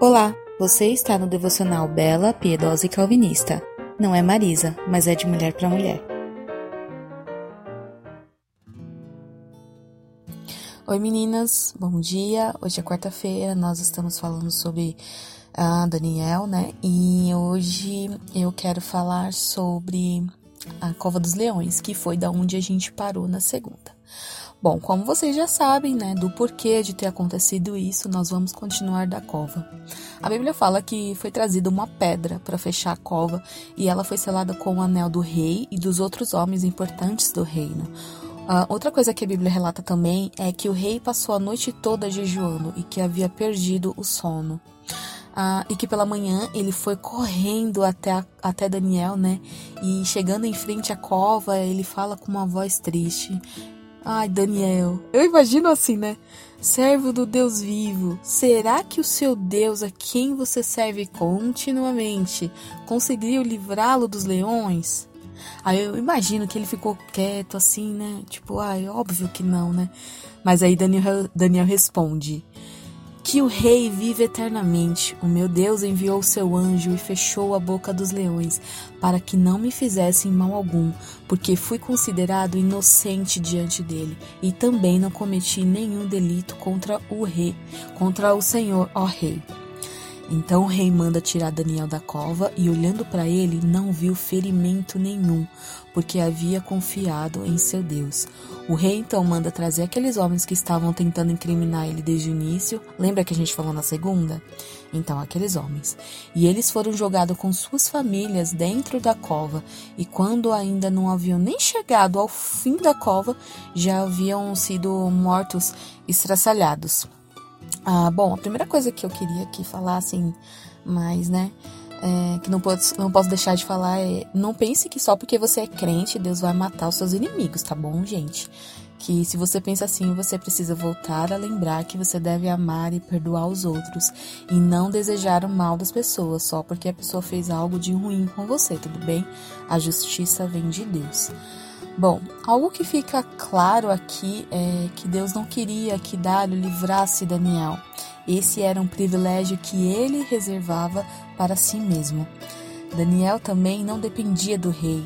Olá, você está no devocional Bela, Piedosa e Calvinista. Não é Marisa, mas é de mulher para mulher. Oi meninas, bom dia. Hoje é quarta-feira, nós estamos falando sobre a Daniel, né? E hoje eu quero falar sobre a Cova dos Leões, que foi da onde a gente parou na segunda. Bom, como vocês já sabem, né, do porquê de ter acontecido isso, nós vamos continuar da cova. A Bíblia fala que foi trazida uma pedra para fechar a cova e ela foi selada com o anel do rei e dos outros homens importantes do reino. Uh, outra coisa que a Bíblia relata também é que o rei passou a noite toda jejuando e que havia perdido o sono. Uh, e que pela manhã ele foi correndo até, a, até Daniel, né? E chegando em frente à cova, ele fala com uma voz triste: Ai, Daniel, eu imagino assim, né? Servo do Deus vivo, será que o seu Deus, a quem você serve continuamente, conseguiu livrá-lo dos leões? Aí eu imagino que ele ficou quieto assim, né? Tipo, ai, óbvio que não, né? Mas aí Daniel, Daniel responde: que o rei vive eternamente. O meu Deus enviou seu anjo e fechou a boca dos leões, para que não me fizessem mal algum, porque fui considerado inocente diante dele, e também não cometi nenhum delito contra o rei, contra o Senhor, ó rei. Então o rei manda tirar Daniel da cova e, olhando para ele, não viu ferimento nenhum, porque havia confiado em seu Deus. O rei então manda trazer aqueles homens que estavam tentando incriminar ele desde o início. Lembra que a gente falou na segunda? Então, aqueles homens. E eles foram jogados com suas famílias dentro da cova, e quando ainda não haviam nem chegado ao fim da cova, já haviam sido mortos estraçalhados. Ah, bom, a primeira coisa que eu queria aqui falar, assim, mais, né, é, que não posso, não posso deixar de falar é: não pense que só porque você é crente, Deus vai matar os seus inimigos, tá bom, gente? Que se você pensa assim, você precisa voltar a lembrar que você deve amar e perdoar os outros e não desejar o mal das pessoas só porque a pessoa fez algo de ruim com você, tudo bem? A justiça vem de Deus. Bom, algo que fica claro aqui é que Deus não queria que Dário livrasse Daniel. Esse era um privilégio que ele reservava para si mesmo. Daniel também não dependia do rei,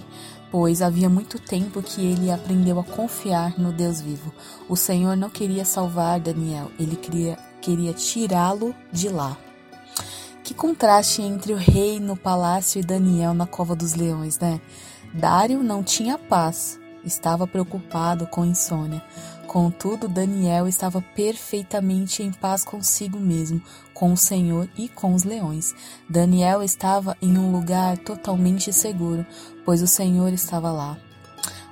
pois havia muito tempo que ele aprendeu a confiar no Deus vivo. O Senhor não queria salvar Daniel, ele queria, queria tirá-lo de lá. Que contraste entre o rei no palácio e Daniel na cova dos leões, né? Dário não tinha paz, estava preocupado com insônia. Contudo, Daniel estava perfeitamente em paz consigo mesmo, com o Senhor e com os leões. Daniel estava em um lugar totalmente seguro, pois o Senhor estava lá.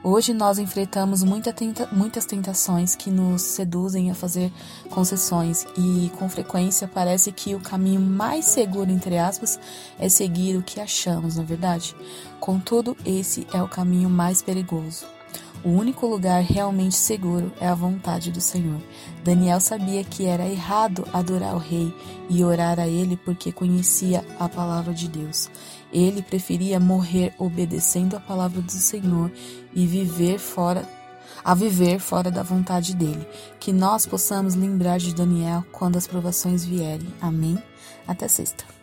Hoje nós enfrentamos muita tenta muitas tentações que nos seduzem a fazer concessões e com frequência parece que o caminho mais seguro, entre aspas, é seguir o que achamos, na é verdade. Contudo, esse é o caminho mais perigoso. O único lugar realmente seguro é a vontade do Senhor. Daniel sabia que era errado adorar o rei e orar a ele porque conhecia a palavra de Deus. Ele preferia morrer obedecendo a palavra do Senhor e viver fora a viver fora da vontade dele. Que nós possamos lembrar de Daniel quando as provações vierem. Amém. Até sexta.